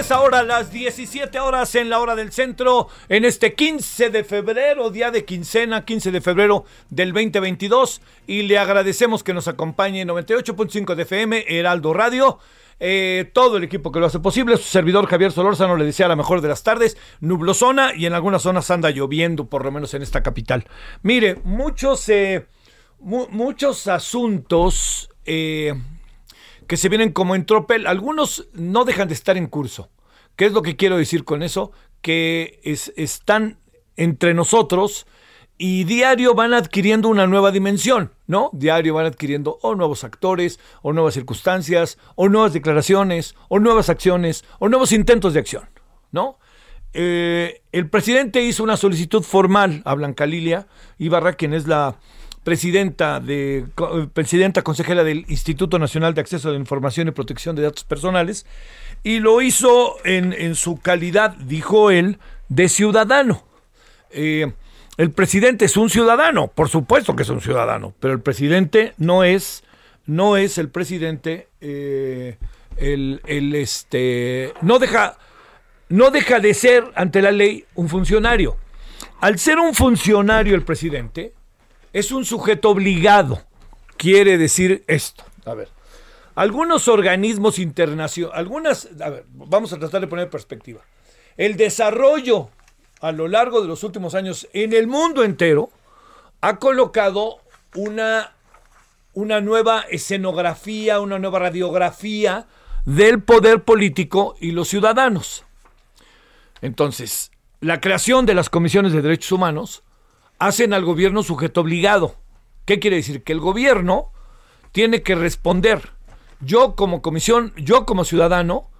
Tardes, ahora las 17 horas en la hora del centro, en este 15 de febrero, día de quincena, 15 de febrero del 2022, y le agradecemos que nos acompañe en 98.5 de FM, Heraldo Radio. eh, todo el equipo que lo hace posible, su servidor Javier Solórzano le desea la mejor de las tardes, nublosona y en algunas zonas anda lloviendo, por lo menos en esta capital. Mire, muchos, eh, mu- muchos asuntos eh, que se vienen como en tropel. Algunos no dejan de estar en curso. ¿Qué es lo que quiero decir con eso? Que es- están entre nosotros y diario van adquiriendo una nueva dimensión, ¿no? Diario van adquiriendo o nuevos actores, o nuevas circunstancias, o nuevas declaraciones, o nuevas acciones, o nuevos intentos de acción, ¿no? Eh, el presidente hizo una solicitud formal a Blanca Lilia Ibarra, quien es la presidenta de presidenta consejera del Instituto Nacional de Acceso a la Información y Protección de Datos Personales, y lo hizo en, en su calidad, dijo él, de ciudadano. Eh, el presidente es un ciudadano, por supuesto que es un ciudadano, pero el presidente no es, no es el presidente, eh, el, el, este, no deja, no deja de ser ante la ley un funcionario. Al ser un funcionario el presidente, es un sujeto obligado. Quiere decir esto. A ver, algunos organismos internacionales, algunas, a ver, vamos a tratar de poner en perspectiva. El desarrollo a lo largo de los últimos años en el mundo entero ha colocado una, una nueva escenografía, una nueva radiografía del poder político y los ciudadanos. Entonces, la creación de las comisiones de derechos humanos hacen al gobierno sujeto obligado. ¿Qué quiere decir? Que el gobierno tiene que responder. Yo como comisión, yo como ciudadano,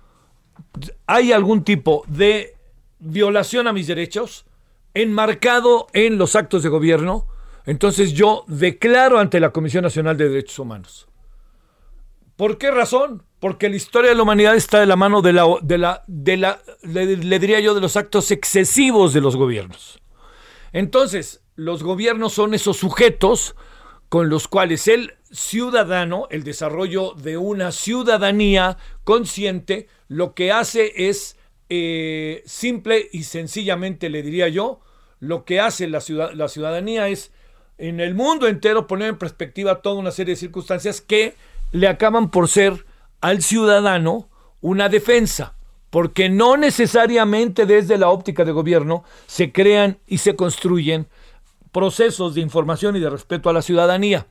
hay algún tipo de violación a mis derechos enmarcado en los actos de gobierno, entonces yo declaro ante la Comisión Nacional de Derechos Humanos. ¿Por qué razón? Porque la historia de la humanidad está de la mano de la, de la, de la le, le diría yo, de los actos excesivos de los gobiernos. Entonces, los gobiernos son esos sujetos con los cuales el ciudadano, el desarrollo de una ciudadanía consciente, lo que hace es eh, simple y sencillamente, le diría yo, lo que hace la, ciudad, la ciudadanía es en el mundo entero poner en perspectiva toda una serie de circunstancias que le acaban por ser al ciudadano una defensa, porque no necesariamente desde la óptica de gobierno se crean y se construyen procesos de información y de respeto a la ciudadanía.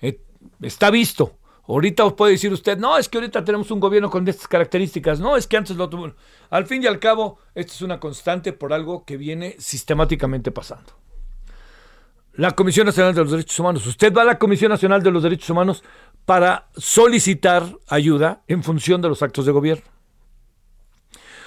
Eh, está visto. Ahorita os puede decir usted, no, es que ahorita tenemos un gobierno con estas características, no, es que antes lo tuvo. Al fin y al cabo, esto es una constante por algo que viene sistemáticamente pasando. La Comisión Nacional de los Derechos Humanos. Usted va a la Comisión Nacional de los Derechos Humanos para solicitar ayuda en función de los actos de gobierno.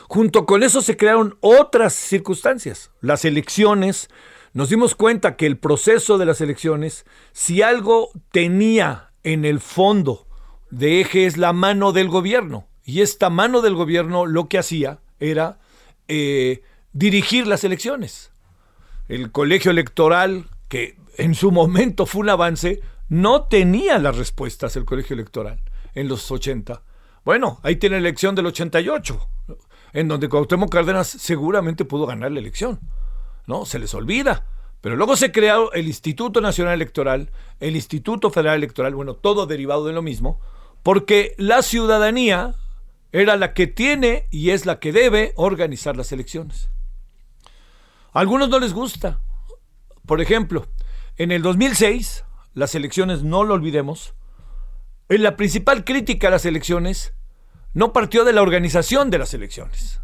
Junto con eso se crearon otras circunstancias. Las elecciones, nos dimos cuenta que el proceso de las elecciones, si algo tenía en el fondo de eje es la mano del gobierno. Y esta mano del gobierno lo que hacía era eh, dirigir las elecciones. El colegio electoral, que en su momento fue un avance, no tenía las respuestas el colegio electoral en los 80. Bueno, ahí tiene la elección del 88, en donde Cuauhtémoc Cárdenas seguramente pudo ganar la elección. ¿No? Se les olvida. Pero luego se creó el Instituto Nacional Electoral, el Instituto Federal Electoral, bueno, todo derivado de lo mismo, porque la ciudadanía era la que tiene y es la que debe organizar las elecciones. A algunos no les gusta. Por ejemplo, en el 2006, las elecciones, no lo olvidemos, en la principal crítica a las elecciones no partió de la organización de las elecciones.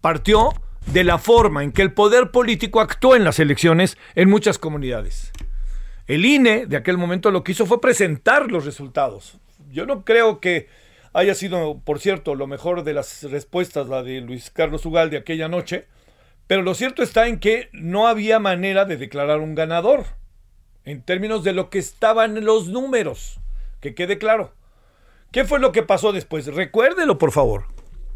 Partió de la forma en que el poder político actuó en las elecciones en muchas comunidades. El INE de aquel momento lo que hizo fue presentar los resultados. Yo no creo que haya sido, por cierto, lo mejor de las respuestas, la de Luis Carlos Ugal de aquella noche, pero lo cierto está en que no había manera de declarar un ganador en términos de lo que estaban los números, que quede claro. ¿Qué fue lo que pasó después? Recuérdelo, por favor.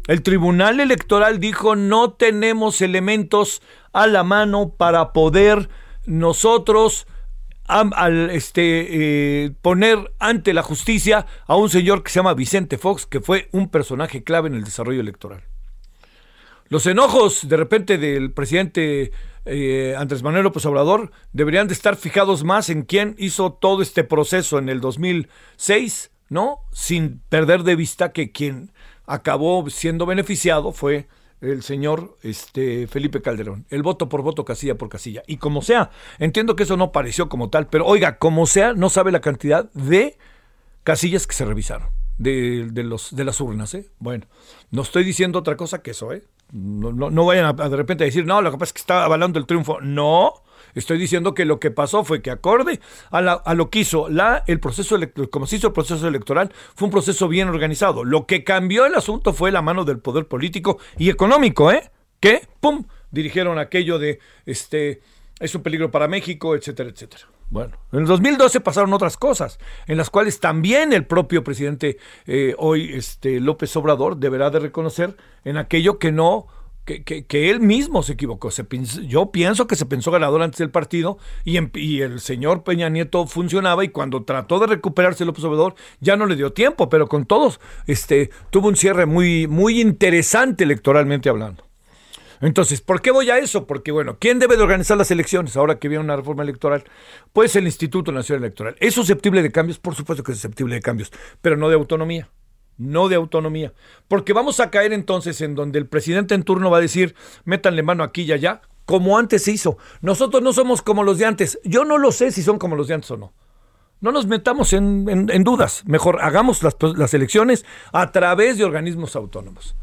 El Tribunal Electoral dijo no tenemos elementos a la mano para poder nosotros este, eh, poner ante la justicia a un señor que se llama Vicente Fox, que fue un personaje clave en el desarrollo electoral. Los enojos de repente del presidente eh, Andrés Manuel López Obrador deberían de estar fijados más en quién hizo todo este proceso en el 2006, ¿no? Sin perder de vista que quien acabó siendo beneficiado fue el señor este, Felipe Calderón. El voto por voto, casilla por casilla. Y como sea, entiendo que eso no pareció como tal, pero oiga, como sea, no sabe la cantidad de casillas que se revisaron de, los, de las urnas. ¿eh? Bueno, no estoy diciendo otra cosa que eso. ¿eh? No, no, vayan a, de repente a decir, no, lo que pasa es que está avalando el triunfo. No, Estoy diciendo que lo que pasó fue que acorde a, lo que hizo la, el proceso electoral, como se hizo el proceso electoral, fue un proceso bien organizado. Lo que cambió el asunto fue la mano del poder político y económico, ¿eh? Que, ¡pum!, dirigieron aquello de, este, es un peligro para México, etcétera, etcétera. Bueno, en el 2012 pasaron otras cosas, en las cuales también el propio presidente eh, hoy, este, López Obrador, deberá de reconocer en aquello que no que, él mismo se equivocó. Yo pienso que se pensó ganador antes del partido y, y, el señor Peña Nieto funcionaba y cuando trató de recuperarse López Obrador ya no le dio tiempo, pero con todos este, tuvo un cierre muy, muy interesante electoralmente hablando. Entonces, ¿por qué voy a eso? Porque, bueno, ¿quién debe de organizar las elecciones ahora que viene una reforma electoral? Pues el Instituto Nacional Electoral. ¿Es susceptible de cambios? Por supuesto que es susceptible de cambios, pero no de autonomía no de autonomía. Porque vamos a caer entonces en donde el presidente en turno va a decir, métanle mano aquí y allá, como antes se hizo. Nosotros no somos como los de antes. Yo no lo sé si son como los de antes o no. No nos metamos en, dudas. Mejor hagamos las, las, elecciones a través de organismos autónomos.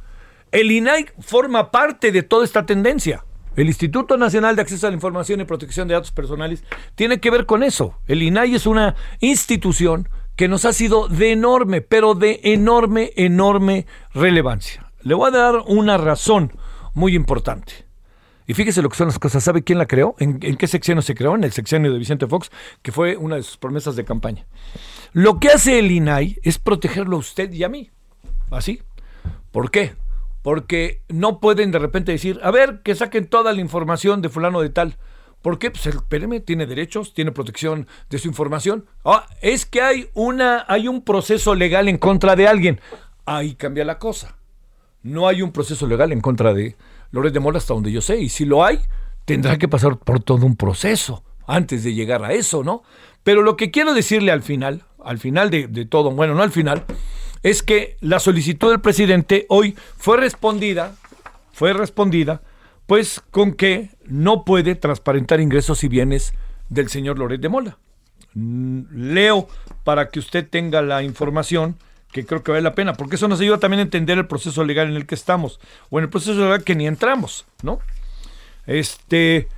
El INAI forma parte de toda esta tendencia. El Instituto Nacional de Acceso a la Información y Protección de Datos Personales tiene que ver con eso. El INAI es una institución que nos ha sido de enorme, pero de enorme, enorme relevancia. Le voy a dar una razón muy importante. Y fíjese lo que son las cosas. ¿Sabe quién la creó? ¿En, qué sexenio se creó? En el sexenio de Vicente Fox, que fue una de sus promesas de campaña. Lo que hace el INAI es protegerlo a usted y a mí. ¿Así? ¿Por qué? Porque no pueden de repente decir, a ver, que saquen toda la información de fulano de tal. ¿Por qué? Pues el PRM tiene derechos, tiene protección de su información. Ah, es que hay, una, hay un proceso legal en contra de alguien. Ahí cambia la cosa. No hay un proceso legal en contra de Loret de Mola hasta donde yo sé. Y si lo hay, tendrá que pasar por todo un proceso antes de llegar a eso, ¿no? Pero lo que quiero decirle al final, al final de todo, bueno, no al final, es que la solicitud del presidente hoy fue respondida, fue respondida pues con que no puede transparentar ingresos y bienes del señor Loret de Mola. Mm, leo para que usted tenga la información que creo que vale la pena, porque eso nos ayuda también a entender el proceso legal en el que estamos, o en el proceso legal que ni entramos, ¿no? Este,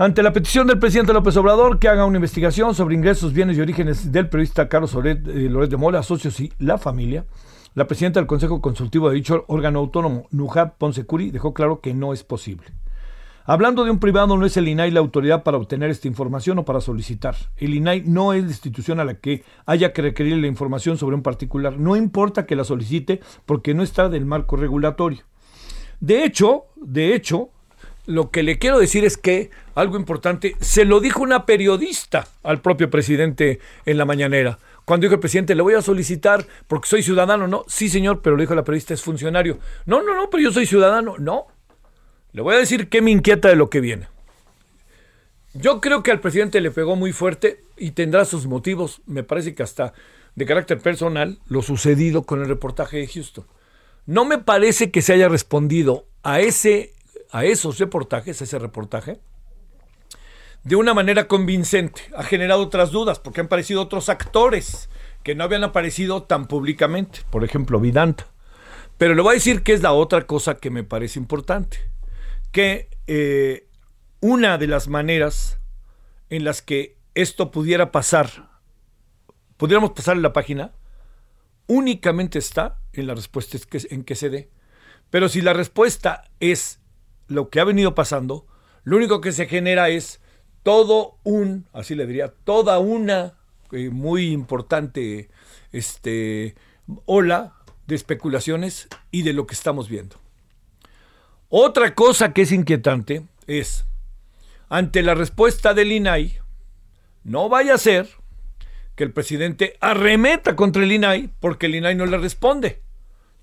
ante la petición del presidente López Obrador que haga una investigación sobre ingresos, bienes y orígenes del periodista Carlos Loret, eh, de Mola, socios y la familia, la presidenta del Consejo Consultivo de dicho órgano autónomo, Nujat Ponsecuri, dejó claro que no es posible. Hablando de un privado, no es el INAI la autoridad para obtener esta información o para solicitar. El INAI no es la institución a la que haya que requerir la información sobre un particular. No importa que la solicite porque no está del marco regulatorio. De hecho, de hecho, lo que le quiero decir es que algo importante, se lo dijo una periodista al propio presidente en la mañanera. Cuando dijo el presidente, le voy a solicitar porque soy ciudadano, no, sí señor, pero le dijo la periodista, es funcionario. No, no, no, pero yo soy ciudadano, no. Le voy a decir qué me inquieta de lo que viene. Yo creo que al presidente le pegó muy fuerte y tendrá sus motivos, me parece que hasta de carácter personal lo sucedido con el reportaje de Houston. No me parece que se haya respondido a, ese, a esos reportajes, a ese reportaje, de una manera convincente. Ha generado otras dudas porque han aparecido otros actores que no habían aparecido tan públicamente. Por ejemplo, Vidanta. Pero le voy a decir que es la otra cosa que me parece importante. Que eh, una de las maneras en las que esto pudiera pasar, pudiéramos pasar en la página, únicamente está en la respuesta en que se dé. Pero si la respuesta es lo que ha venido pasando, lo único que se genera es todo un, así le diría, toda una eh, muy importante este, ola de especulaciones y de lo que estamos viendo. Otra cosa que es inquietante es, ante la respuesta del INAI, no vaya a ser que el presidente arremeta contra el INAI porque el INAI no le responde.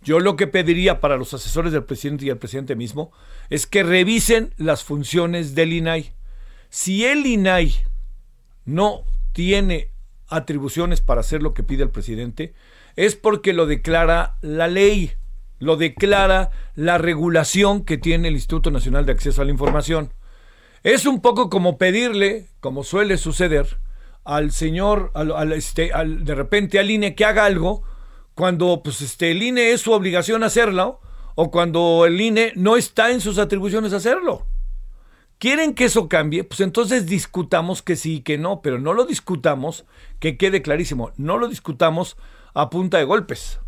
Yo lo que pediría para los asesores del presidente y el presidente mismo es que revisen las funciones del INAI. Si el INAI no tiene atribuciones para hacer lo que pide el presidente, es porque lo declara la ley, lo declara la regulación que tiene el Instituto Nacional de Acceso a la Información. Es un poco como pedirle, como suele suceder, al señor, al, este, de repente al INE que haga algo, cuando pues, este, el INE es su obligación hacerlo, o cuando el INE no está en sus atribuciones hacerlo. ¿Quieren que eso cambie? Pues entonces discutamos que sí y que no, pero no lo discutamos, que quede clarísimo, no lo discutamos a punta de golpes,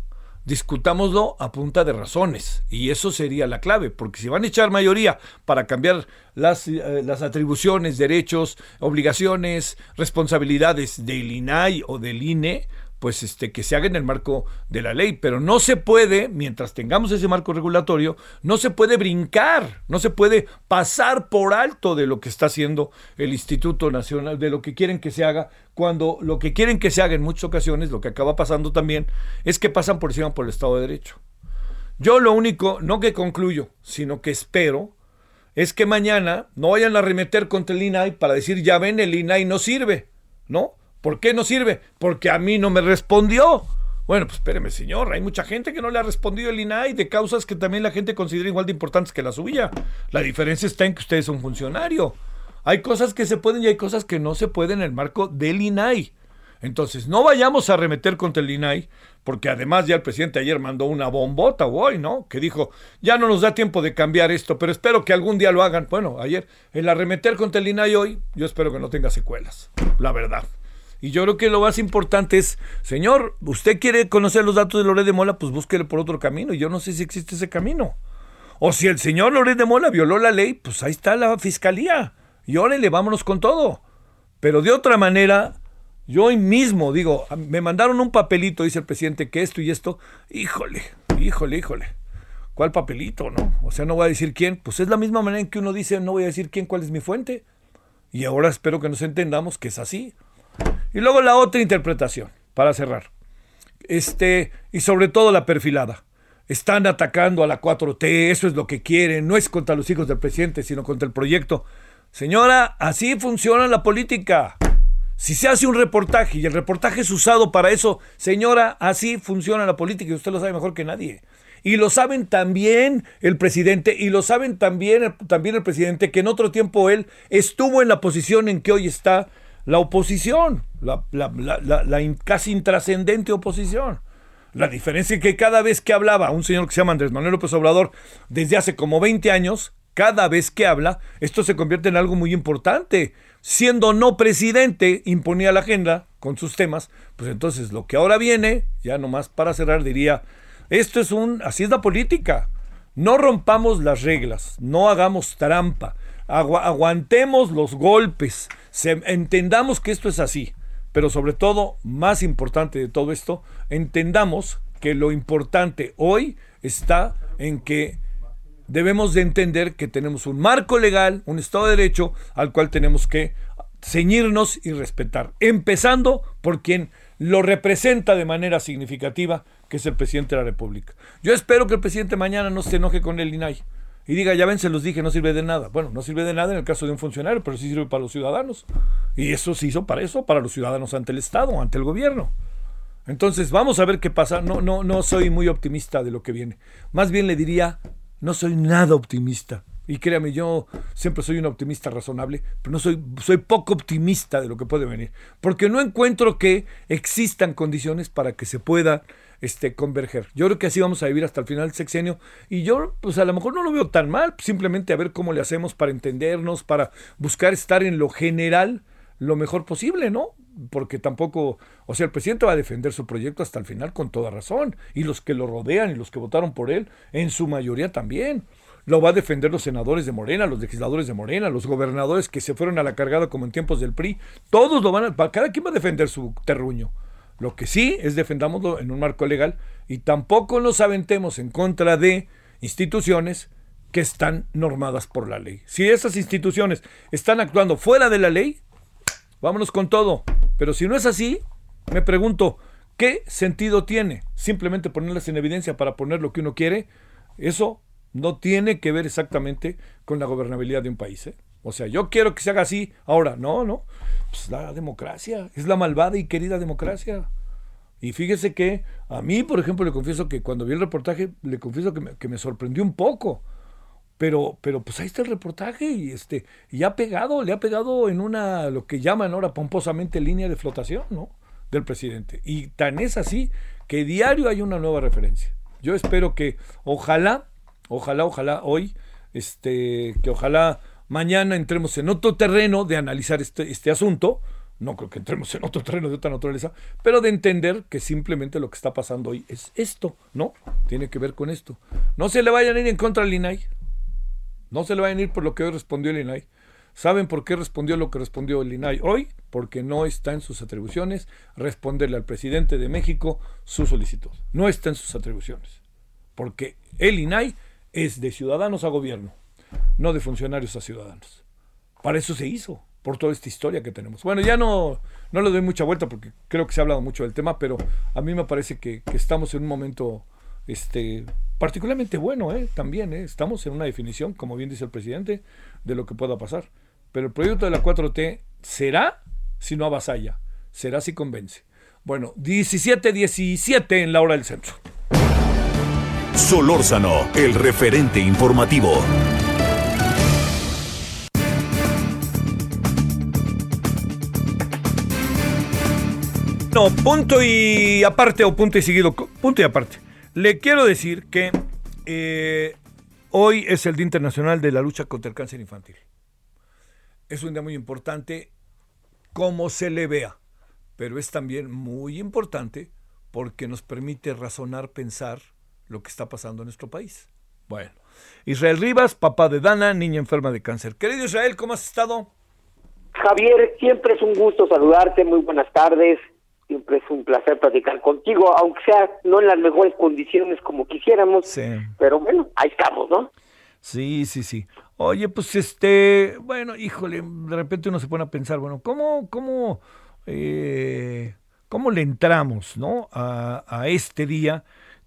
discutámoslo a punta de razones, y eso sería la clave, porque si van a echar mayoría para cambiar las, eh, las atribuciones, derechos, obligaciones, responsabilidades del INAI o del INE, pues este, que se haga en el marco de la ley, pero no se puede, mientras tengamos ese marco regulatorio, no se puede brincar, no se puede pasar por alto de lo que está haciendo el Instituto Nacional, de lo que quieren que se haga, cuando lo que quieren que se haga en muchas ocasiones, lo que acaba pasando también, es que pasan por encima por el Estado de Derecho. Yo lo único, no que concluyo, sino que espero, es que mañana no vayan a remeter contra el INAI para decir, ya ven, el INAI no sirve, ¿no? ¿Por qué no sirve? Porque a mí no me respondió. Bueno, pues espéreme, señor, hay mucha gente que no le ha respondido el INAI de causas que también la gente considera igual de importantes que la suya. La diferencia está en que usted es un funcionario. Hay cosas que se pueden y hay cosas que no se pueden en el marco del INAI. Entonces, no vayamos a remeter contra el INAI, porque además ya el presidente ayer mandó una bombota hoy, ¿no? Que dijo, ya no nos da tiempo de cambiar esto, pero espero que algún día lo hagan. Bueno, ayer, el arremeter contra el INAI hoy, yo espero que no tenga secuelas, la verdad. Y yo creo que lo más importante es, señor, usted quiere conocer los datos de Loret de Mola, pues búsquele por otro camino. Yo no sé si existe ese camino. O si el señor Loret de Mola violó la ley, pues ahí está la fiscalía. Y órale, vámonos con todo. Pero de otra manera, yo hoy mismo digo, me mandaron un papelito, dice el presidente, que esto y esto. Híjole, híjole, híjole. ¿Cuál papelito, no? O sea, no voy a decir quién. Pues es la misma manera en que uno dice, no voy a decir quién, cuál es mi fuente. Y ahora espero que nos entendamos que es así. Y luego la otra interpretación, para cerrar. Este, y sobre todo la perfilada. Están atacando a la 4T, eso es lo que quieren, no es contra los hijos del presidente, sino contra el proyecto. Señora, así funciona la política. Si se hace un reportaje y el reportaje es usado para eso, señora, así funciona la política y usted lo sabe mejor que nadie. Y lo saben también el presidente y lo saben también, también el presidente que en otro tiempo él estuvo en la posición en que hoy está la oposición, la, casi intrascendente oposición. La diferencia es que cada vez que hablaba un señor que se llama Andrés Manuel López Obrador, desde hace como 20 años, cada vez que habla, esto se convierte en algo muy importante. Siendo no presidente, imponía la agenda con sus temas, pues entonces lo que ahora viene, ya nomás para cerrar, diría, esto es un, así es la política. No rompamos las reglas, no hagamos trampa, aguantemos los golpes, entendamos que esto es así, pero sobre todo, más importante de todo esto, entendamos que lo importante hoy está en que debemos de entender que tenemos un marco legal, un Estado de Derecho al cual tenemos que ceñirnos y respetar, empezando por quien lo representa de manera significativa, que es el presidente de la República. Yo espero que el presidente mañana no se enoje con el INAI y diga, ya ven, se los dije, no sirve de nada. Bueno, no sirve de nada en el caso de un funcionario, pero sí sirve para los ciudadanos. Y eso se hizo para eso, para los ciudadanos ante el Estado, ante el gobierno. Entonces, vamos a ver qué pasa. No, no, no soy muy optimista de lo que viene. Más bien le diría, no soy nada optimista. Y créame, yo siempre soy un optimista razonable, pero no soy, soy poco optimista de lo que puede venir. Porque no encuentro que existan condiciones para que se pueda este, converger. Yo creo que así vamos a vivir hasta el final del sexenio. Y yo, pues a lo mejor no lo veo tan mal, simplemente a ver cómo le hacemos para entendernos, para buscar estar en lo general lo mejor posible, ¿no? Porque tampoco, o sea, el presidente va a defender su proyecto hasta el final con toda razón. Y los que lo rodean y los que votaron por él, en su mayoría también. Lo va a defender los senadores de Morena, los legisladores de Morena, los gobernadores que se fueron a la cargada como en tiempos del PRI. Todos lo van a. Cada quien va a defender su terruño. Lo que sí es defendámoslo en un marco legal y tampoco nos aventemos en contra de instituciones que están normadas por la ley. Si esas instituciones están actuando fuera de la ley, vámonos con todo. Pero si no es así, me pregunto, ¿qué sentido tiene simplemente ponerlas en evidencia para poner lo que uno quiere? Eso no tiene que ver exactamente con la gobernabilidad de un país. ¿eh? O sea, yo quiero que se haga así. Ahora, no, no. Pues la democracia, es la malvada y querida democracia. Y fíjese que a mí, por ejemplo, le confieso que cuando vi el reportaje, le confieso que me, sorprendió un poco. Pero, pero pues ahí está el reportaje y este, y ha pegado, le ha pegado en una, lo que llaman ahora pomposamente línea de flotación, ¿no? Del presidente. Y tan es así que diario hay una nueva referencia. Yo espero que, ojalá, ojalá, ojalá hoy, este, que ojalá mañana entremos en otro terreno de analizar este, este asunto. No creo que entremos en otro terreno de otra naturaleza, pero de entender que simplemente lo que está pasando hoy es esto, ¿no? Tiene que ver con esto. No se le vayan a ir en contra al INAI. No se le vayan a ir por lo que hoy respondió el INAI. ¿Saben por qué respondió lo que respondió el INAI hoy? Porque no está en sus atribuciones responderle al presidente de México su solicitud. No está en sus atribuciones. Porque el INAI es de ciudadanos a gobierno, no de funcionarios a ciudadanos. Para eso se hizo, por toda esta historia que tenemos. Bueno, ya no, no le doy mucha vuelta porque creo que se ha hablado mucho del tema, pero a mí me parece que, estamos en un momento este, particularmente bueno, ¿eh? también. ¿eh? Estamos en una definición, como bien dice el presidente, de lo que pueda pasar. Pero el proyecto de la 4T será si no avasalla, será si convence. Bueno, 17-17 en la hora del centro. Solórzano, el referente informativo. No, punto y aparte o punto y seguido, punto y aparte. Le quiero decir que eh, hoy es el Día Internacional de la Lucha contra el Cáncer Infantil. Es un día muy importante como se le vea, pero es también muy importante porque nos permite razonar, pensar lo que está pasando en nuestro país. Bueno, Israel Rivas, papá de Dana, niña enferma de cáncer. Querido Israel, ¿cómo has estado? Javier, siempre es un gusto saludarte, muy buenas tardes. Siempre es un placer platicar contigo, aunque sea no en las mejores condiciones como quisiéramos, Sí. pero bueno, ahí estamos, ¿no? Sí, sí, sí. Oye, pues este, bueno, híjole, de repente uno se pone a pensar, bueno, ¿cómo, cómo, eh, cómo le entramos, no, a, a este día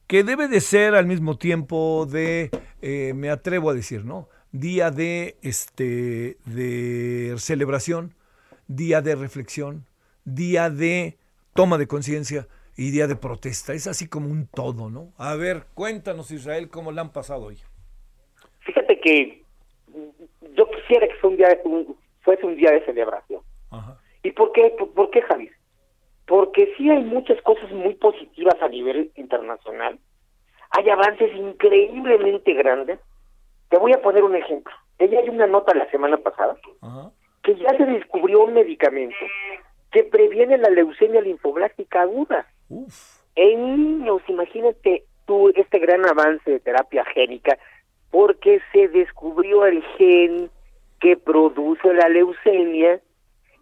que debe de ser al mismo tiempo de, eh, me atrevo a decir, no, día de, este, de celebración, día de reflexión, día de toma de conciencia y día de protesta. Es así como un todo, ¿no? A ver, cuéntanos, Israel, cómo la han pasado hoy. Fíjate que yo quisiera que fuese un día, un- fuese un día de celebración. Ajá. ¿Y por qué, por, por qué, Javier? Porque sí hay muchas cosas muy positivas a nivel internacional. Hay avances increíblemente grandes. Te voy a poner un ejemplo. Ella hay una nota la semana pasada Ajá. que ya se descubrió un medicamento que previene la leucemia linfoblástica aguda. Uf. En niños, imagínate tú este gran avance de terapia génica, porque se descubrió el gen que produce la leucemia,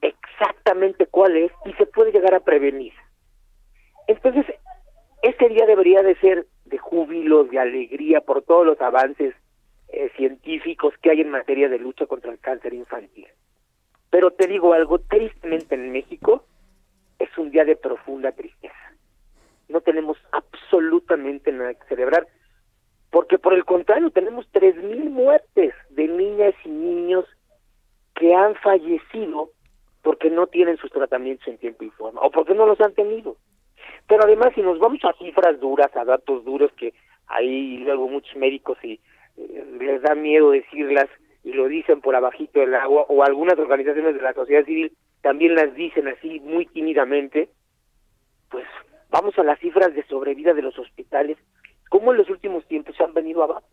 exactamente cuál es, y se puede llegar a prevenir. Entonces, este día debería de ser de júbilo, de alegría por todos los avances eh, científicos que hay en materia de lucha contra el cáncer infantil. Pero te digo algo, tristemente en México es un día de profunda tristeza no tenemos absolutamente nada que celebrar, porque por el contrario tenemos tres mil muertes de niñas y niños que han fallecido porque no tienen sus tratamientos en tiempo y forma, o porque no los han tenido. Pero además, si nos vamos a cifras duras, a datos duros, que hay luego muchos médicos y eh, les da miedo decirlas y lo dicen por abajito del agua, o algunas organizaciones de la sociedad civil también las dicen así muy tímidamente, pues vamos a las cifras de sobrevida de los hospitales, cómo en los últimos tiempos se han venido abajo.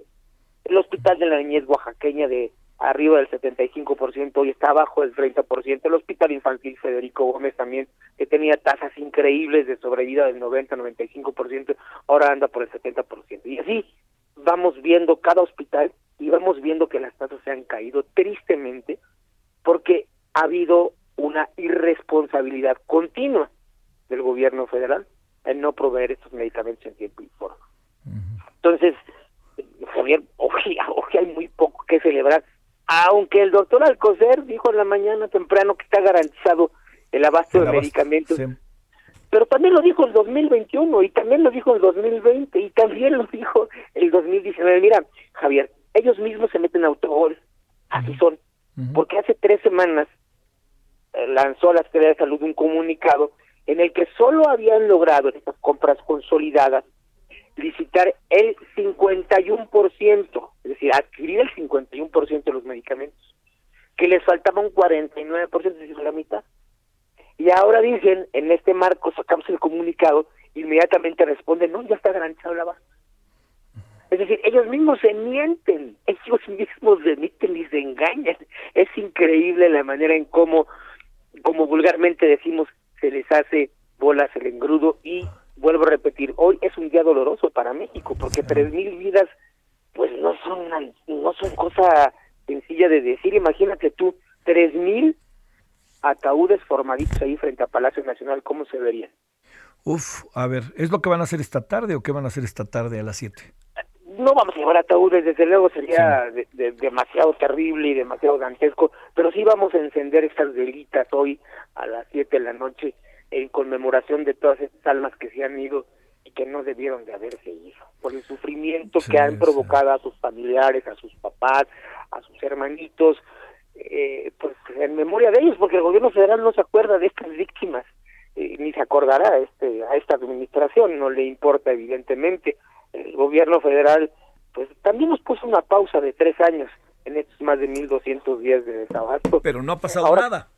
El hospital de la niñez oaxaqueña de arriba del 75%, hoy está abajo del 30%, el hospital infantil Federico Gómez también, que tenía tasas increíbles de sobrevida del 90-95%, ahora anda por el 70%. Y así vamos viendo cada hospital y vamos viendo que las tasas se han caído tristemente porque ha habido una irresponsabilidad continua del gobierno federal en no proveer estos medicamentos en tiempo y forma. Entonces, Javier, hoy, hay muy poco que celebrar, aunque el doctor Alcocer dijo en la mañana temprano que está garantizado el abasto de medicamentos, pero también lo dijo el 2021 y también lo dijo el 2020 y también lo dijo el 2019. Mira, Javier, ellos mismos se meten a autogol, así son, porque hace tres semanas eh, lanzó a la Secretaría de Salud un comunicado en el que solo habían logrado estas compras consolidadas licitar el 51%, es decir, adquirir el 51% de los medicamentos, que les faltaba un 49%, es decir, la mitad. Y ahora dicen, en este marco sacamos el comunicado, inmediatamente responden, no, ya está garantizado la base. Es decir, ellos mismos se mienten, ellos mismos se mienten y se engañan. Es increíble la manera en cómo, como vulgarmente decimos, se les hace bolas el engrudo y vuelvo a repetir, hoy es un día doloroso para México porque tres mil vidas pues no son no son cosa sencilla de decir. Imagínate tú, tres mil ataúdes formaditos ahí frente a Palacio Nacional, ¿cómo se verían? Uf, a ver, ¿es lo que van a hacer esta tarde o qué van a hacer esta tarde a las 7? No vamos a llevar ataúdes, desde luego sería demasiado terrible y demasiado dantesco, pero sí vamos a encender estas velitas hoy a las 7 de la noche en conmemoración de todas estas almas que se han ido y que no debieron de haberse ido, por el sufrimiento que han provocado a sus familiares, a sus papás, a sus hermanitos, eh, pues en memoria de ellos, porque el gobierno federal no se acuerda de estas víctimas, eh, ni se acordará a, este, a esta administración, no le importa evidentemente. El gobierno federal pues también nos puso una pausa de tres años en estos más de 1.200 días de desabasto. Pero no ha pasado nada.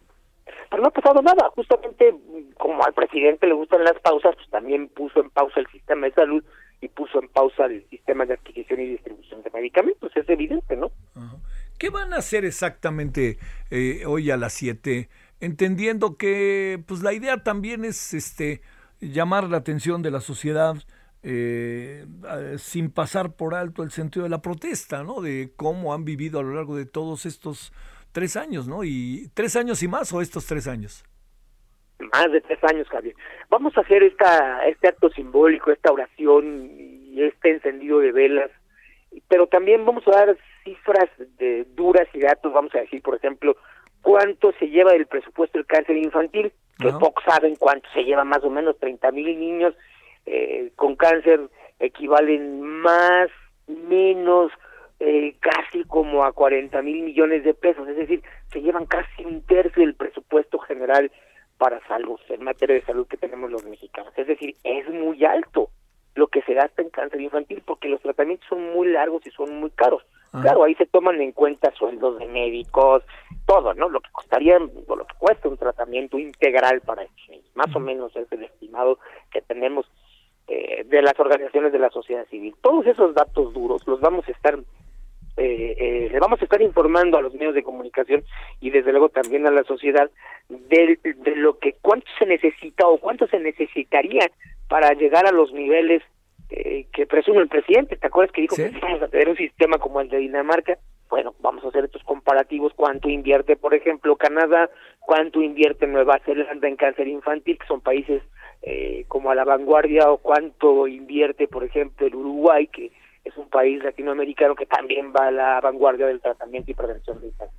Pero no ha pasado nada. Justamente como al presidente le gustan las pausas, pues también puso en pausa el sistema de salud y puso en pausa el sistema de adquisición y distribución de medicamentos. Es evidente, ¿no? ¿Qué van a hacer exactamente eh, hoy a las 7? Entendiendo que pues la idea también es este llamar la atención de la sociedad eh, sin pasar por alto el sentido de la protesta, ¿no? De cómo han vivido a lo largo de todos estos tres años, ¿no? Y tres años y más o estos tres años. Más de tres años, Javier. Vamos a hacer esta, este acto simbólico, esta oración y este encendido de velas, pero también vamos a dar cifras de duras y datos, vamos a decir, por ejemplo, cuánto se lleva del presupuesto del cáncer infantil, que pocos saben cuánto se lleva, más o menos 30 mil niños eh, con cáncer equivalen más, menos, eh, casi como a 40 mil millones de pesos, es decir, se llevan casi un tercio del presupuesto general para salud, en materia de salud que tenemos los mexicanos. Es decir, es muy alto lo que se gasta en cáncer infantil porque los tratamientos son muy largos y son muy caros. Claro, ahí se toman en cuenta sueldos de médicos, todo, ¿no? Lo que costaría, o lo que cuesta un tratamiento integral para. Más o menos es el estimado que tenemos eh, de las organizaciones de la sociedad civil. Todos esos datos duros los vamos a estar eh, eh, le vamos a estar informando a los medios de comunicación y desde luego también a la sociedad de, de lo que cuánto se necesita o cuánto se necesitaría para llegar a los niveles eh, que presume el presidente. ¿Te acuerdas que dijo que vamos a tener un sistema como el de Dinamarca? Bueno, vamos a hacer estos comparativos. ¿Cuánto invierte, por ejemplo, Canadá? ¿Cuánto invierte Nueva Zelanda en cáncer infantil, que son países eh, como a la vanguardia? ¿O cuánto invierte, por ejemplo, el Uruguay, que es un país latinoamericano que también va a la vanguardia del tratamiento y prevención del cáncer?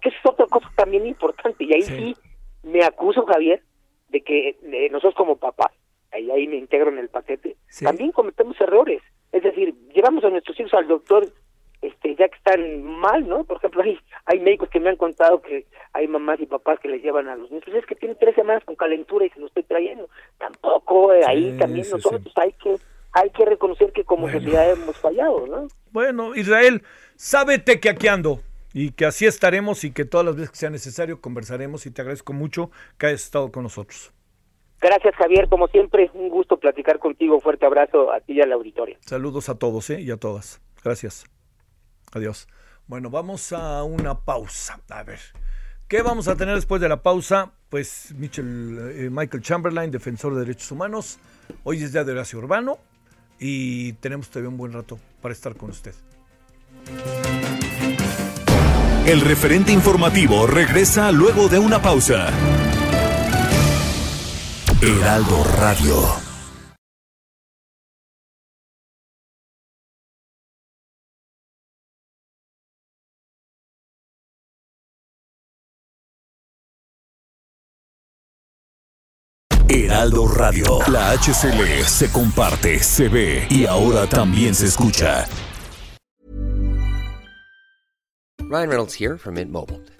Que es otra cosa también importante. Y ahí sí, me acuso, Javier, de que nosotros como papás, y ahí me integro en el paquete, también cometemos errores. Es decir, llevamos a nuestros hijos al doctor este ya que están mal, ¿no? Por ejemplo, hay, hay médicos que me han contado que hay mamás y papás que les llevan a los niños, pues es que tiene tres semanas con calentura y se lo estoy trayendo. Tampoco eh, ahí Sí, también sí, nosotros sí. hay que hay que reconocer que como Bueno. sociedad hemos fallado, ¿no? Bueno, Israel, sábete que aquí ando y que así estaremos y que todas las veces que sea necesario conversaremos y te agradezco mucho que hayas estado con nosotros. Gracias, Javier, como siempre, un gusto platicar contigo. Fuerte abrazo a ti y al auditorio. Saludos a todos ¿eh? y a todas. Gracias. Adiós. Bueno, vamos a una pausa. A ver, ¿qué vamos a tener después de la pausa? Pues eh, Michael Chamberlain, defensor de derechos humanos. Hoy es día de Horacio Urbano y tenemos todavía un buen rato para estar con usted. El referente informativo regresa luego de una pausa. Heraldo Radio. Heraldo Radio. La HCL se comparte, se ve y ahora también se escucha. Ryan Reynolds here from Mint Mobile.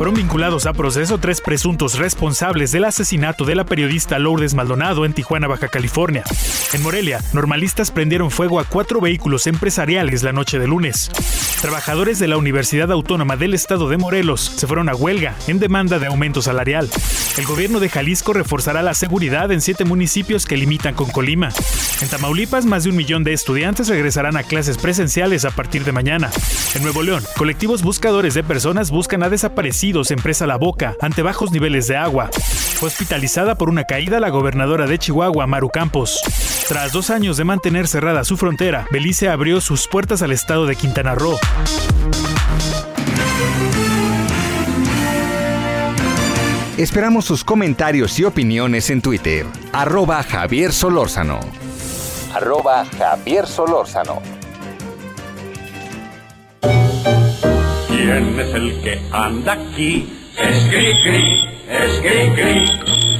Fueron vinculados a proceso tres presuntos responsables del asesinato de la periodista Lourdes Maldonado en Tijuana, Baja California. En Morelia, normalistas prendieron fuego a cuatro vehículos empresariales la noche de lunes. Trabajadores de la Universidad Autónoma del Estado de Morelos se fueron a huelga en demanda de aumento salarial. El gobierno de Jalisco reforzará la seguridad en siete municipios que limitan con Colima. En Tamaulipas, más de un millón de estudiantes regresarán a clases presenciales a partir de mañana. En Nuevo León, colectivos buscadores de personas buscan a desaparecidos en Presa La Boca ante bajos niveles de agua. Fue hospitalizada por una caída la gobernadora de Chihuahua, Maru Campos. Tras dos años de mantener cerrada su frontera, Belice abrió sus puertas al estado de Quintana Roo. Esperamos sus comentarios y opiniones en Twitter. Arroba Javier Solórzano. Arroba Javier Solórzano. ¿Quién es el que anda aquí? Es Cricri, es Cricri. En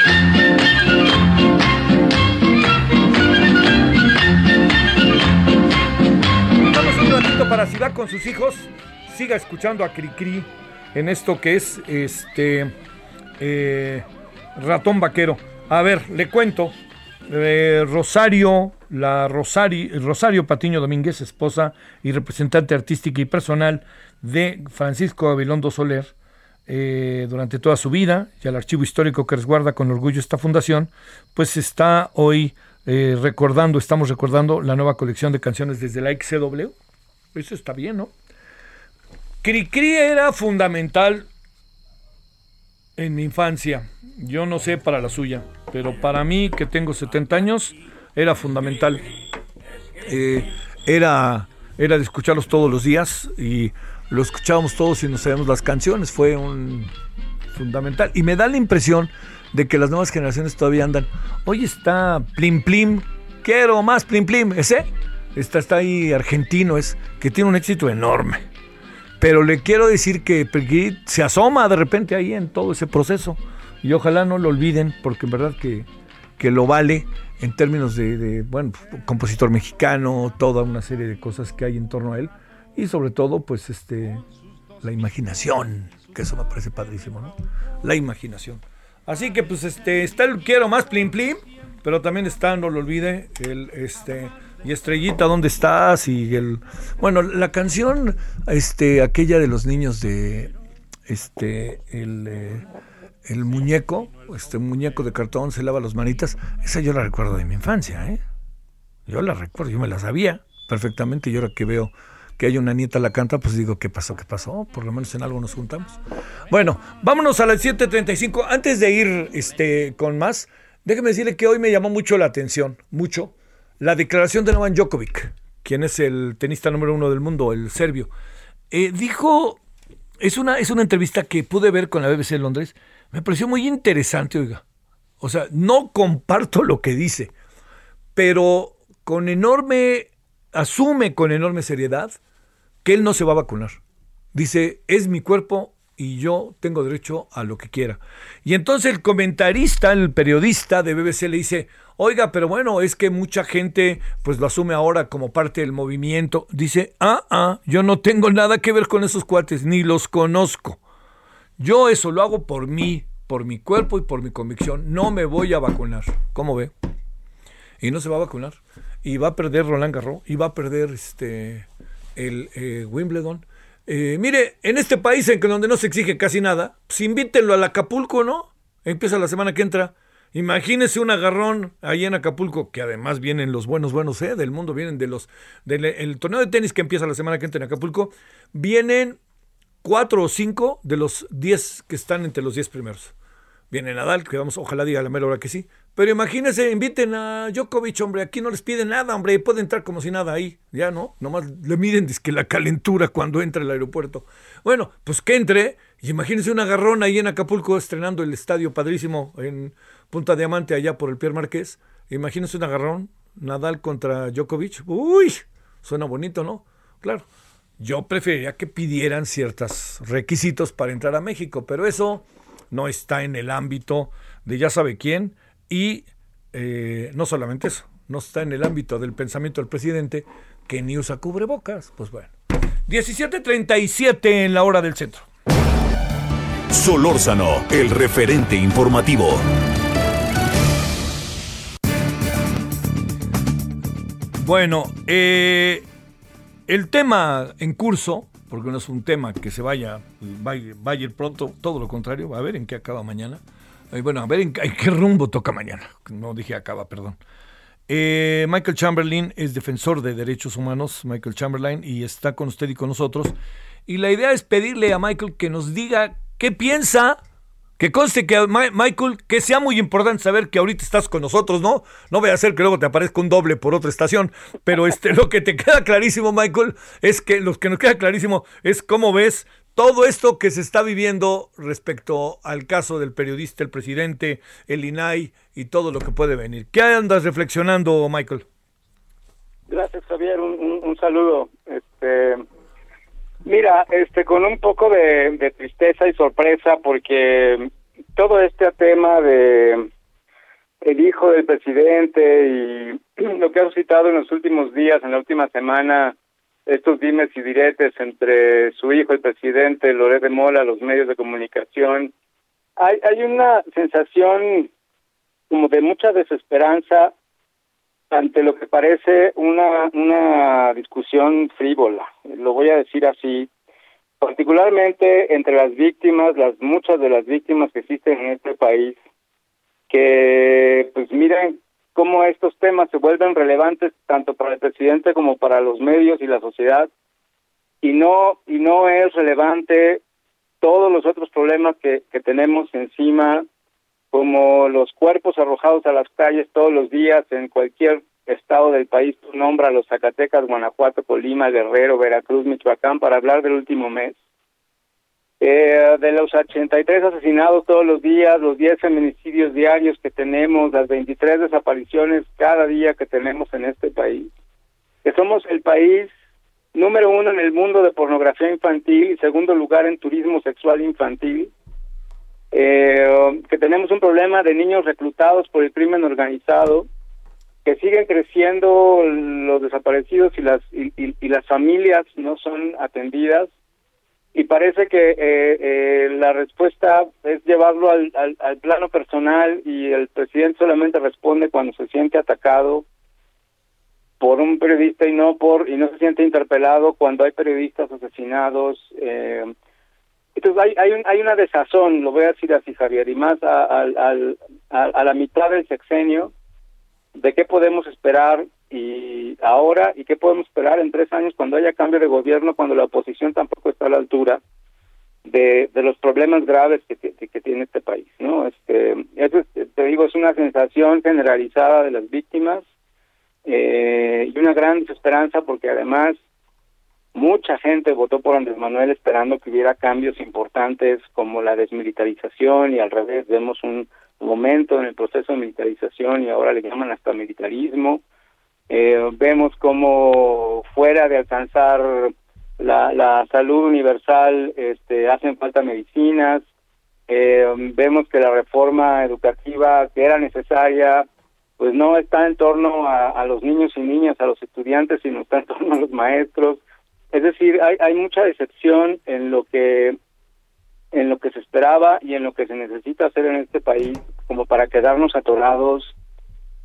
Para si va con sus hijos, siga escuchando a Cricri en esto que es este eh, ratón vaquero. A ver, le cuento. Eh, Rosario, la Rosario, Patiño Domínguez, esposa y representante artística y personal de Francisco Abilondo Soler, eh, durante toda su vida, y al archivo histórico que resguarda con orgullo esta fundación, pues está hoy recordando, estamos recordando la nueva colección de canciones desde la XCW. Eso está bien, ¿no? Cricri era fundamental en mi infancia. Yo no sé para la suya, pero para mí, que tengo 70 años, era fundamental. Eh, era, era de escucharlos todos los días y lo escuchábamos todos y nos sabíamos las canciones. Fue un fundamental. Y me da la impresión de que las nuevas generaciones todavía andan. Hoy está Plim Plim, quiero más Plim Plim, ese. Está, está ahí argentino, es que tiene un éxito enorme. Pero le quiero decir que Perguit se asoma de repente ahí en todo ese proceso. Y ojalá no lo olviden, porque en verdad que, que lo vale en términos de, bueno, compositor mexicano, toda una serie de cosas que hay en torno a él. Y sobre todo, pues, este, la imaginación, que eso me parece padrísimo, ¿no? La imaginación. Así que, pues, este, está el quiero más plim plim, pero también está, no lo olvide, el, este, y Estrellita, ¿dónde estás? Y el bueno, la canción este aquella de los niños de este el, eh, el muñeco, este muñeco de cartón se lava las manitas, esa yo la recuerdo de mi infancia, ¿eh? Yo la recuerdo, yo me la sabía perfectamente y ahora que veo que hay una nieta la canta, pues digo, ¿qué pasó? ¿Qué pasó? Por lo menos en algo nos juntamos. Bueno, vámonos a las 7.35. Antes de ir este, con más, déjeme decirle que hoy me llamó mucho la atención, mucho, la declaración de Novak Djokovic, quien es el tenista número uno del mundo, el serbio. Eh, dijo, es una, es una entrevista que pude ver con la BBC de Londres, me pareció muy interesante, oiga. O sea, no comparto lo que dice, pero con enorme, asume con enorme seriedad que él no se va a vacunar. Dice, es mi cuerpo y yo tengo derecho a lo que quiera. Y entonces el comentarista, el periodista de BBC le dice, oiga, pero bueno, es que mucha gente pues lo asume ahora como parte del movimiento. Dice, ah, ah, yo no tengo nada que ver con esos cuates, ni los conozco. Yo eso lo hago por mí, por mi cuerpo y por mi convicción. No me voy a vacunar. ¿Cómo ve? Y no se va a vacunar. Y va a perder Roland Garros. Y va a perder este el eh, Wimbledon. Eh, mire, en este país en que donde no se exige casi nada, pues invítenlo al Acapulco, ¿no? Empieza la semana que entra. Imagínese un agarrón ahí en Acapulco, que además vienen los buenos, buenos, ¿eh? Del mundo, vienen de los. Del el torneo de tenis que empieza la semana que entra en Acapulco, vienen cuatro o cinco de los diez que están entre los diez primeros. Viene Nadal, que vamos, ojalá diga la mera hora que sí. Pero imagínense, inviten a Djokovic, hombre, aquí no les piden nada, hombre, puede entrar como si nada ahí, ya no, nomás le miden que la calentura cuando entra al aeropuerto. Bueno, pues que entre, y imagínense un agarrón ahí en Acapulco estrenando el estadio padrísimo en Punta Diamante allá por el Pierre Marqués. Imagínense un agarrón, Nadal contra Djokovic, uy, suena bonito, ¿no? Claro, yo preferiría que pidieran ciertos requisitos para entrar a México, pero eso no está en el ámbito de ya sabe quién y eh, no solamente eso, no está en el ámbito del pensamiento del presidente que ni usa cubrebocas. Pues bueno. 17.37 en la hora del centro. Solórzano, el referente informativo. Bueno, eh, el tema en curso, porque no es un tema que se vaya, vaya, vaya a ir pronto, todo lo contrario, a ver en qué acaba mañana bueno, a ver en, qué rumbo toca mañana. No dije acaba, perdón. Eh, Michael Chamberlain es defensor de derechos humanos, Michael Chamberlain, y está con usted y con nosotros. Y la idea es pedirle a Michael que nos diga qué piensa que conste que, Michael, que sea muy importante saber que ahorita estás con nosotros, ¿no? No voy a hacer que luego te aparezca un doble por otra estación, pero este, lo que te queda clarísimo, Michael, es que lo que nos queda clarísimo es cómo ves todo esto que se está viviendo respecto al caso del periodista, el presidente, el INAI y todo lo que puede venir. ¿Qué andas reflexionando, Michael? Gracias, Javier. Un, saludo. Este, Mira, este, con un poco de, tristeza y sorpresa porque todo este tema de el hijo del presidente y lo que ha suscitado en los últimos días, en la última semana, estos dimes y diretes entre su hijo, el presidente, Loret de Mola, los medios de comunicación, hay, hay una sensación como de mucha desesperanza ante lo que parece una, una discusión frívola, lo voy a decir así, particularmente entre las víctimas, las muchas de las víctimas que existen en este país, que pues miren cómo estos temas se vuelven relevantes tanto para el presidente como para los medios y la sociedad y no y no es relevante todos los otros problemas que, tenemos encima como los cuerpos arrojados a las calles todos los días en cualquier estado del país, tú nombra los Zacatecas, Guanajuato, Colima, Guerrero, Veracruz, Michoacán, para hablar del último mes. Eh, de los 83 asesinados todos los días, los 10 feminicidios diarios que tenemos, las 23 desapariciones cada día que tenemos en este país, que somos el país número uno en el mundo de pornografía infantil y segundo lugar en turismo sexual infantil, eh, que tenemos un problema de niños reclutados por el crimen organizado, que siguen creciendo los desaparecidos y las y, las familias no son atendidas y parece que eh, eh, la respuesta es llevarlo al, al, plano personal y el presidente solamente responde cuando se siente atacado por un periodista y no por y no se siente interpelado cuando hay periodistas asesinados eh, entonces hay hay, un, hay una desazón lo voy a decir así Javier y más a, a la mitad del sexenio de qué podemos esperar y ahora y qué podemos esperar en tres años cuando haya cambio de gobierno, cuando la oposición tampoco está a la altura de, de los problemas graves que, que, tiene este país, ¿no? Este, eso te digo, es una sensación generalizada de las víctimas eh, y una gran desesperanza porque además mucha gente votó por Andrés Manuel esperando que hubiera cambios importantes como la desmilitarización y al revés vemos un momento en el proceso de militarización y ahora le llaman hasta militarismo. Eh, vemos como fuera de alcanzar la, salud universal este, hacen falta medicinas. Eh, vemos que la reforma educativa que era necesaria pues no está en torno a, a, los niños y niñas, a los estudiantes, sino está en torno a los maestros. Es decir, hay, hay mucha decepción en lo que en lo que se esperaba y en lo que se necesita hacer en este país como para quedarnos atorados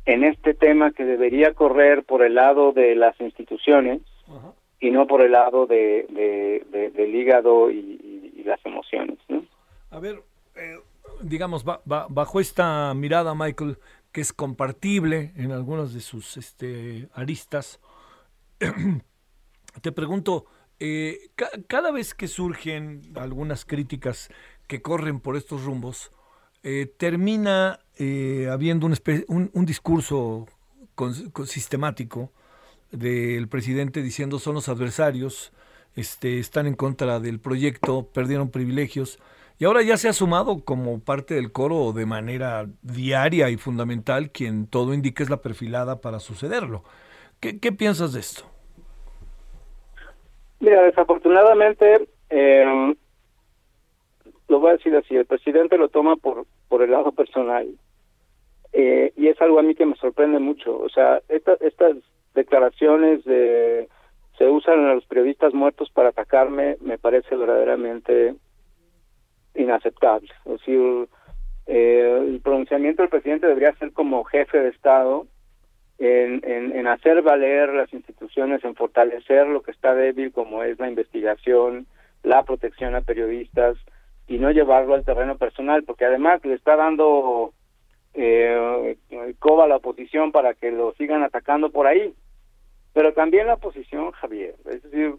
en este tema que debería correr por el lado de las instituciones y no por el lado de, del hígado y, las emociones. ¿no? A ver, eh, digamos, bajo esta mirada, Michael, que es compartible en algunas de sus este, aristas, te pregunto, eh, cada vez que surgen algunas críticas que corren por estos rumbos, eh, termina eh, habiendo un, discurso sistemático del presidente diciendo son los adversarios, este, están en contra del proyecto, perdieron privilegios. Y ahora ya se ha sumado como parte del coro de manera diaria y fundamental quien todo indica es la perfilada para sucederlo. ¿Qué, qué piensas de esto? Mira, desafortunadamente, eh, lo voy a decir así, el presidente lo toma por, por el lado personal. Eh, y es algo a mí que me sorprende mucho. O sea, estas declaraciones de se usan a los periodistas muertos para atacarme me parece verdaderamente inaceptable. Es decir, eh, el pronunciamiento del presidente debería ser como jefe de Estado en, en, hacer valer las instituciones, en fortalecer lo que está débil, como es la investigación, la protección a periodistas, y no llevarlo al terreno personal, porque además le está dando eh, coba la oposición para que lo sigan atacando por ahí. Pero también la oposición, Javier, es decir,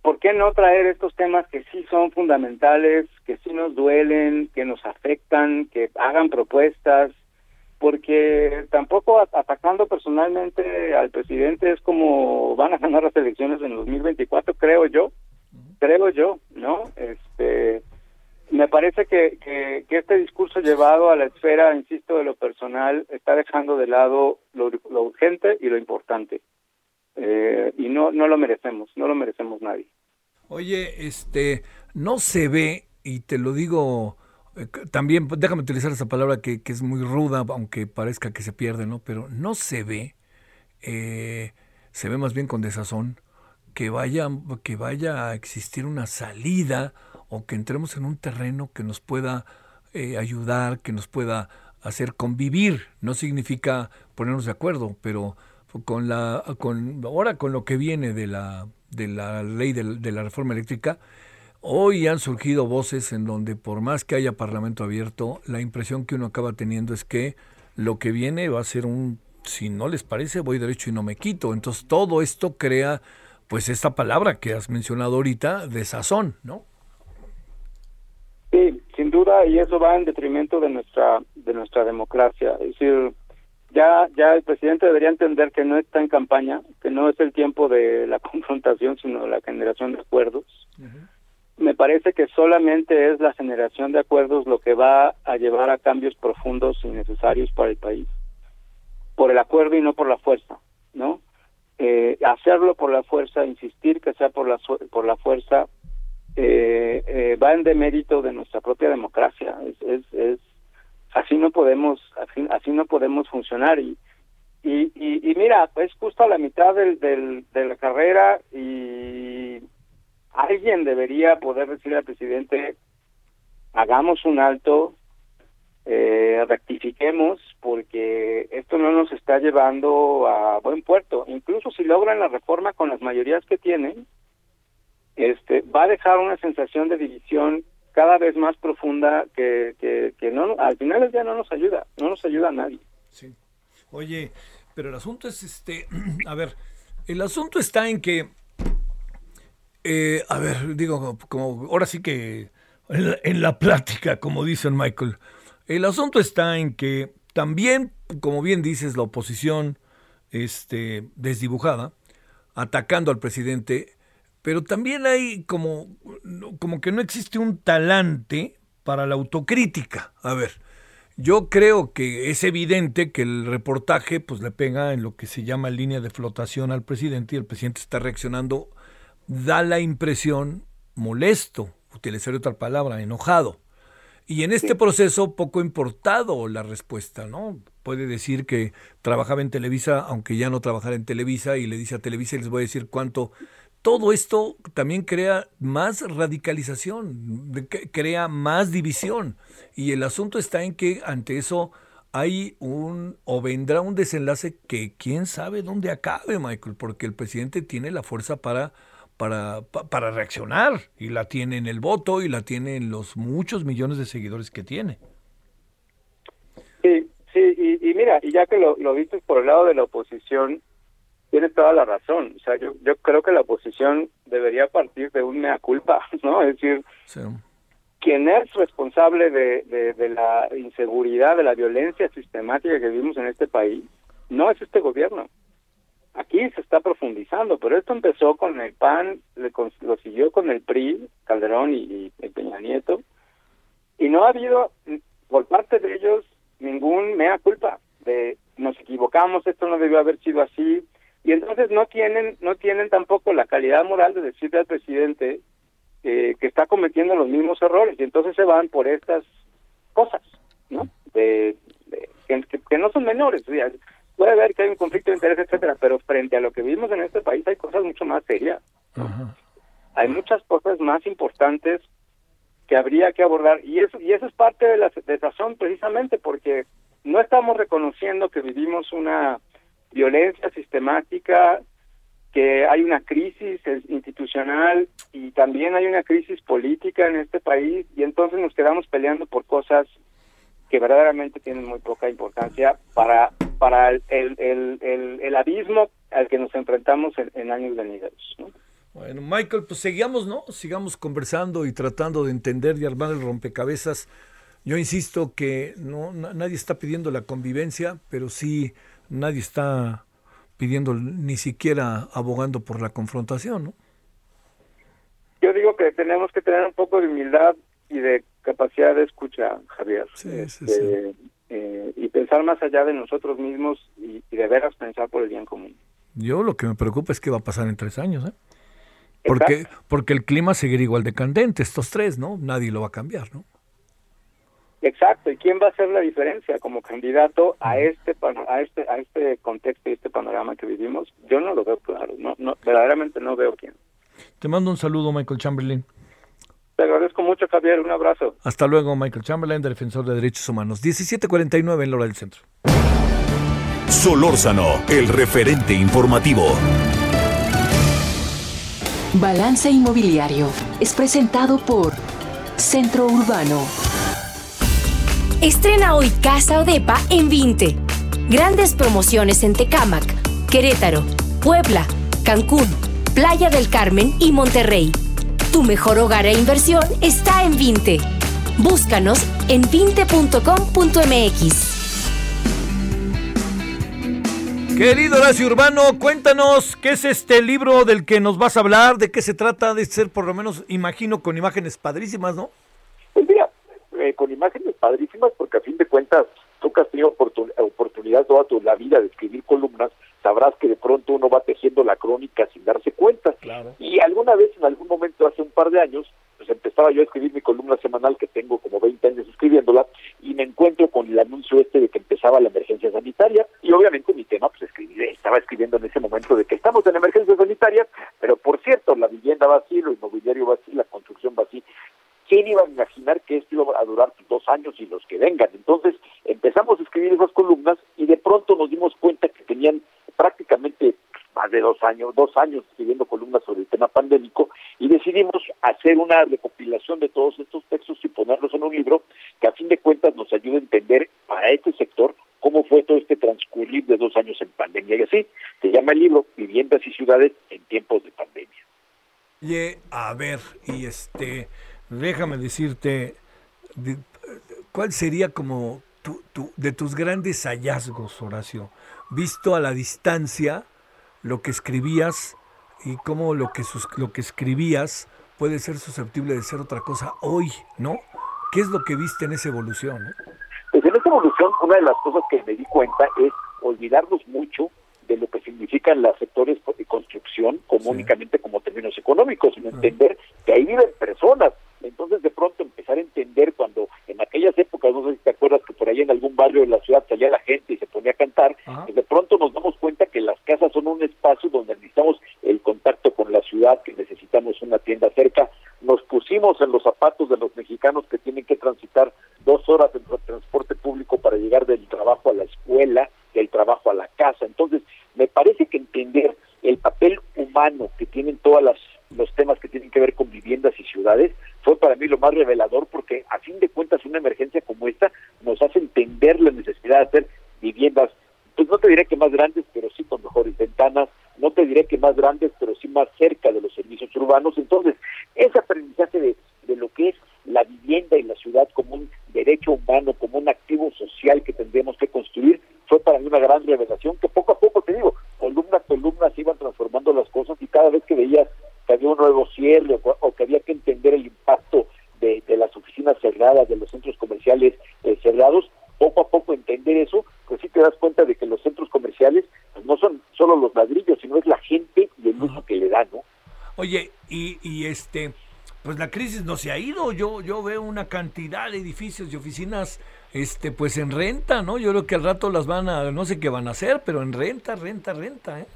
¿por qué no traer estos temas que sí son fundamentales, que sí nos duelen, que nos afectan, que hagan propuestas? Porque tampoco atacando personalmente al presidente es como van a ganar las elecciones en 2024, creo yo, creo yo, ¿no? Este, me parece que, este discurso llevado a la esfera, insisto, de lo personal, está dejando de lado lo, urgente y lo importante. Eh, y no, no lo merecemos, no lo merecemos nadie. Oye, este, no se ve, y te lo digo eh, también, déjame utilizar esa palabra que, que, es muy ruda, aunque parezca que se pierde, ¿no? Pero no se ve, eh, se ve más bien con desazón, que vaya, que vaya a existir una salida o que entremos en un terreno que nos pueda eh, ayudar, que nos pueda hacer convivir. No significa ponernos de acuerdo, pero con la, con, ahora con lo que viene de la, de la ley de, de la reforma eléctrica, hoy han surgido voces en donde por más que haya parlamento abierto, la impresión que uno acaba teniendo es que lo que viene va a ser un, si no les parece, voy derecho y no me quito. Entonces todo esto crea pues esta palabra que has mencionado ahorita de sazón, ¿no? Sí, sin duda, y eso va en detrimento de nuestra de nuestra democracia. Es decir, ya ya el presidente debería entender que no está en campaña, que no es el tiempo de la confrontación, sino de la generación de acuerdos. Me parece que solamente es la generación de acuerdos lo que va a llevar a cambios profundos y necesarios para el país. Por el acuerdo y no por la fuerza, ¿no? Eh, hacerlo por la fuerza, insistir que sea por la por la fuerza, eh, eh, va en demérito de nuestra propia democracia. Es, es, así no podemos así, no podemos funcionar y y, y, mira es justo a la mitad del, del, de la carrera y alguien debería poder decir al presidente hagamos un alto eh, rectifiquemos porque esto no nos está llevando a buen puerto incluso si logran la reforma con las mayorías que tienen este, va a dejar una sensación de división cada vez más profunda que, que, no al final ya no nos ayuda, no nos ayuda a nadie. Sí. Oye, pero el asunto es este, a ver, el asunto está en que, eh, a ver, digo, como ahora sí que en la, en la plática, como dice Michael, el asunto está en que también, como bien dices, la oposición, este, desdibujada, atacando al presidente, pero también hay como, como que no existe un talante para la autocrítica. A ver, yo creo que es evidente que el reportaje pues le pega en lo que se llama línea de flotación al presidente y el presidente está reaccionando, da la impresión molesto, utilizar otra palabra, enojado. Y en este proceso poco importado la respuesta, ¿no? Puede decir que trabajaba en Televisa, aunque ya no trabajara en Televisa, y le dice a Televisa, y les voy a decir cuánto todo esto también crea más radicalización, crea más división. Y el asunto está en que ante eso hay un o vendrá un desenlace que quién sabe dónde acabe, Michael, porque el presidente tiene la fuerza para para, para reaccionar y la tiene en el voto y la tiene en los muchos millones de seguidores que tiene. Sí, sí, y, mira, y ya que lo, lo viste por el lado de la oposición, tienes toda la razón. O sea, yo, yo creo que la oposición debería partir de un mea culpa, ¿no? Es decir, quien es responsable de, de, la inseguridad, de la violencia sistemática que vivimos en este país, no es este gobierno. Aquí se está profundizando, pero esto empezó con el PAN, lo siguió con el PRI, Calderón y, Peña Nieto, y no ha habido por parte de ellos ningún mea culpa de nos equivocamos, esto no debió haber sido así, y entonces no tienen no tienen tampoco la calidad moral de decirle al presidente eh, que está cometiendo los mismos errores y entonces se van por estas cosas no de, que, no son menores puede haber que hay un conflicto de interés etcétera pero frente a lo que vivimos en este país hay cosas mucho más serias hay muchas cosas más importantes que habría que abordar y eso y eso es parte de la razón precisamente porque no estamos reconociendo que vivimos una violencia sistemática, que hay una crisis institucional y también hay una crisis política en este país y entonces nos quedamos peleando por cosas que verdaderamente tienen muy poca importancia para para el, el, el, el abismo al que nos enfrentamos en, años venideros. Bueno, Michael, pues sigamos, ¿no? Sigamos conversando y tratando de entender y armar el rompecabezas. Yo insisto que no nadie está pidiendo la convivencia, pero sí nadie está pidiendo ni siquiera abogando por la confrontación, ¿no? Yo digo que tenemos que tener un poco de humildad y de capacidad de escucha, Javier. Sí, sí, sí. Este, eh, y pensar más allá de nosotros mismos y, de veras pensar por el bien común. Yo lo que me preocupa es qué va a pasar en tres años, ¿eh? Porque, porque el clima seguirá igual de candente, estos tres, ¿no? Nadie lo va a cambiar, ¿no? Exacto, ¿y quién va a hacer la diferencia como candidato a este a este a este contexto y este panorama que vivimos? Yo no lo veo claro, no, no verdaderamente no veo quién. Te mando un saludo, Michael Chamberlain. Te agradezco mucho, Javier. Un abrazo. Hasta luego, Michael Chamberlain, defensor de derechos humanos. 17:49 en la hora del centro. Solórzano, el referente informativo. Balance Inmobiliario es presentado por Centro Urbano. Estrena hoy Casa Odepa en 20. Grandes promociones en Tecámac, Querétaro, Puebla, Cancún, Playa del Carmen y Monterrey. Tu mejor hogar e inversión está en Vinte. Búscanos en vinte.com.mx. Querido Horacio Urbano, cuéntanos qué es este libro del que nos vas a hablar, de qué se trata de ser por lo menos, imagino, con imágenes padrísimas, ¿no? Pues mira, eh, con imágenes padrísimas porque a fin de cuentas tú que has tenido oportunidad toda tu, la vida de escribir columnas, sabrás que de pronto uno va tejiendo la crónica sin darse cuenta. Y alguna vez, en algún momento, hace un par de años, pues empezaba yo a escribir mi columna semanal, que tengo como 20 años escribiéndola, y me encuentro con el anuncio este de que empezaba la emergencia sanitaria, y obviamente mi tema, pues escribí, estaba escribiendo en ese momento de que estamos en emergencia sanitaria, pero por cierto, la vivienda va así, lo inmobiliario va así, la construcción va así, ¿quién iba a imaginar que esto iba a durar dos años y los que vengan? Entonces empezamos a escribir esas columnas y de pronto nos dimos cuenta que tenían prácticamente más de dos años, dos años escribiendo columnas sobre el tema pandémico y decidimos hacer una recopilación de todos estos textos y ponerlos en un libro que a fin de cuentas nos ayude a entender para este sector cómo fue todo este transcurrir de dos años en pandemia. Y así se llama el libro Viviendas y Ciudades en tiempos de pandemia. Oye, a ver, y este, déjame decirte, ¿cuál sería como tu, tu, de tus grandes hallazgos, Horacio? Visto a la distancia lo que escribías y cómo lo que, sus, lo que escribías puede ser susceptible de ser otra cosa hoy, ¿no? ¿Qué es lo que viste en esa evolución? Pues en esa evolución, una de las cosas que me di cuenta es olvidarnos mucho de lo que significan los sectores de construcción como únicamente como términos económicos, sino entender que ahí viven personas, entonces, de pronto empezar a entender cuando en aquellas épocas, no sé si te acuerdas que por ahí en algún barrio de la ciudad salía la gente y se ponía a cantar, pues de pronto nos damos cuenta que las casas son un espacio donde necesitamos el contacto con la ciudad, que necesitamos una tienda cerca. Nos pusimos en los zapatos de los mexicanos que tienen que transitar dos horas en transporte público para llegar del trabajo a la escuela, del trabajo a la casa. Entonces, me parece que entender el papel humano que tienen todas las los temas que tienen que ver con viviendas y ciudades fue para mí lo más revelador porque a fin de cuentas una emergencia como esta nos hace entender la necesidad de hacer viviendas, pues no te diré que más grandes, pero sí con mejores ventanas, no te diré que más grandes, pero sí más cerca de los servicios urbanos. Entonces, ese aprendizaje de, de lo que es la vivienda y la ciudad como un derecho humano, como un activo social que tendremos que construir, fue para mí una gran revelación que poco a poco, te digo, columna a columna se iban transformando las cosas y cada vez que veías que había un nuevo cierre o, que había que entender el impacto de, las de los centros comerciales eh, cerrados, poco a poco entender eso, pues sí te das cuenta de que los centros comerciales pues no son solo los ladrillos, sino es la gente y el uso que le dan, ¿no? Oye, y, y este, pues la crisis no se ha ido, yo, yo veo una cantidad de edificios y oficinas este pues en renta, ¿no? Yo creo que al rato las van a, no sé qué van a hacer, pero en renta, renta, renta, ¿eh?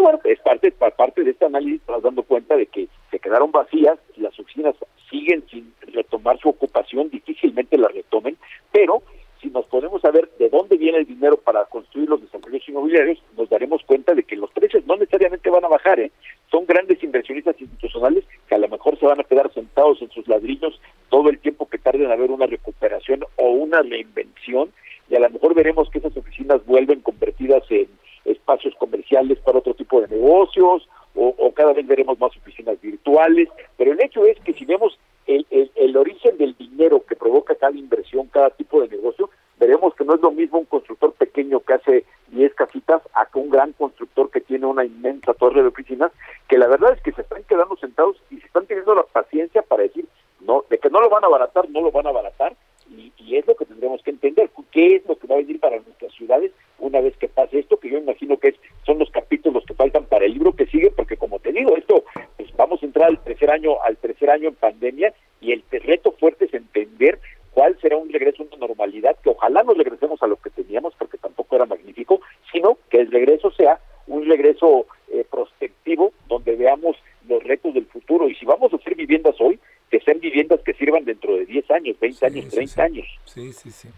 Bueno, es parte, parte de este análisis, estás dando cuenta de que se quedaron vacías, las oficinas siguen sin retomar su ocupación, difícilmente la retomen, pero si nos podemos saber de dónde viene el dinero para construir los desarrollos inmobiliarios, nos daremos cuenta de que los precios no necesariamente van a bajar, ¿eh? son grandes inversionistas institucionales que a lo mejor se van a quedar sentados en sus ladrillos todo el tiempo que tarden en haber una recuperación o una reinvención y a lo mejor veremos que esas oficinas vuelven convertidas en espacios comerciales para otro tipo de negocios o, o cada vez veremos más oficinas virtuales, pero el hecho es que si vemos el, el, el origen del dinero que provoca cada inversión, cada tipo de negocio, veremos que no es lo mismo un constructor pequeño que hace 10 casitas a que un gran constructor que tiene una inmensa torre de oficinas, que la verdad es que se están quedando sentados y se están teniendo la paciencia para decir, no, de que no lo van a abaratar, no lo van a abaratar, y, y es lo que tendremos que entender, qué es lo que va a venir para nuestras ciudades una vez que pase esto, que yo imagino que es, son los capítulos que faltan para el libro que sigue, porque como te digo, esto, pues vamos a entrar al tercer año, al tercer año en pandemia, y el reto fuerte es entender cuál será un regreso a una normalidad, que ojalá nos regresemos a lo que teníamos, porque tampoco era magnífico, sino que el regreso sea un regreso eh, prospectivo, donde veamos los retos del futuro, y si vamos a hacer viviendas hoy, que sean viviendas que sirvan dentro de 10 años, 20 años, 30 años. Sí, sí, sí.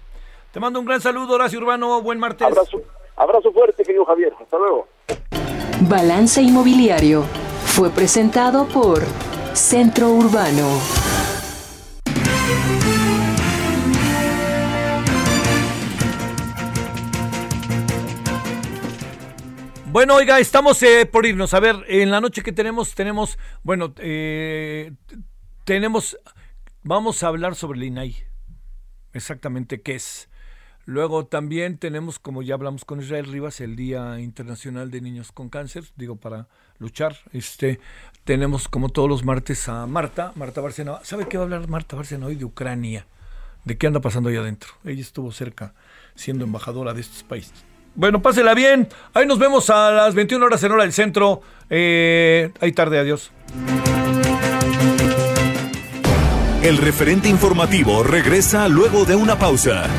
Te mando un gran saludo, Horacio Urbano. Buen martes. Abrazo, abrazo fuerte, querido Javier. Hasta luego. Balance Inmobiliario fue presentado por Centro Urbano. Bueno, oiga, estamos eh, por irnos. A ver, en la noche que tenemos, tenemos, bueno, eh, tenemos, vamos a hablar sobre el INAI. Exactamente qué es. Luego también tenemos, como ya hablamos con Israel Rivas, el Día Internacional de Niños con Cáncer, digo, para luchar. Este, tenemos como todos los martes a Marta, Marta Barcena. ¿Sabe qué va a hablar Marta Barcena hoy de Ucrania? ¿De qué anda pasando ahí adentro? Ella estuvo cerca siendo embajadora de estos países. Bueno, pásela bien. Ahí nos vemos a las 21 horas en hora del centro. Eh, ahí tarde, adiós. El referente informativo regresa luego de una pausa.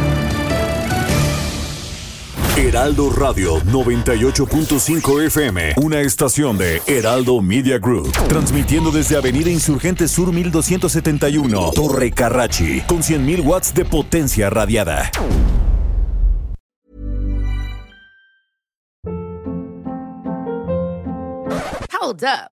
Heraldo Radio 98.5 FM, una estación de Heraldo Media Group, transmitiendo desde Avenida Insurgente Sur 1271, Torre Carrachi, con 100.000 watts de potencia radiada. Hold up.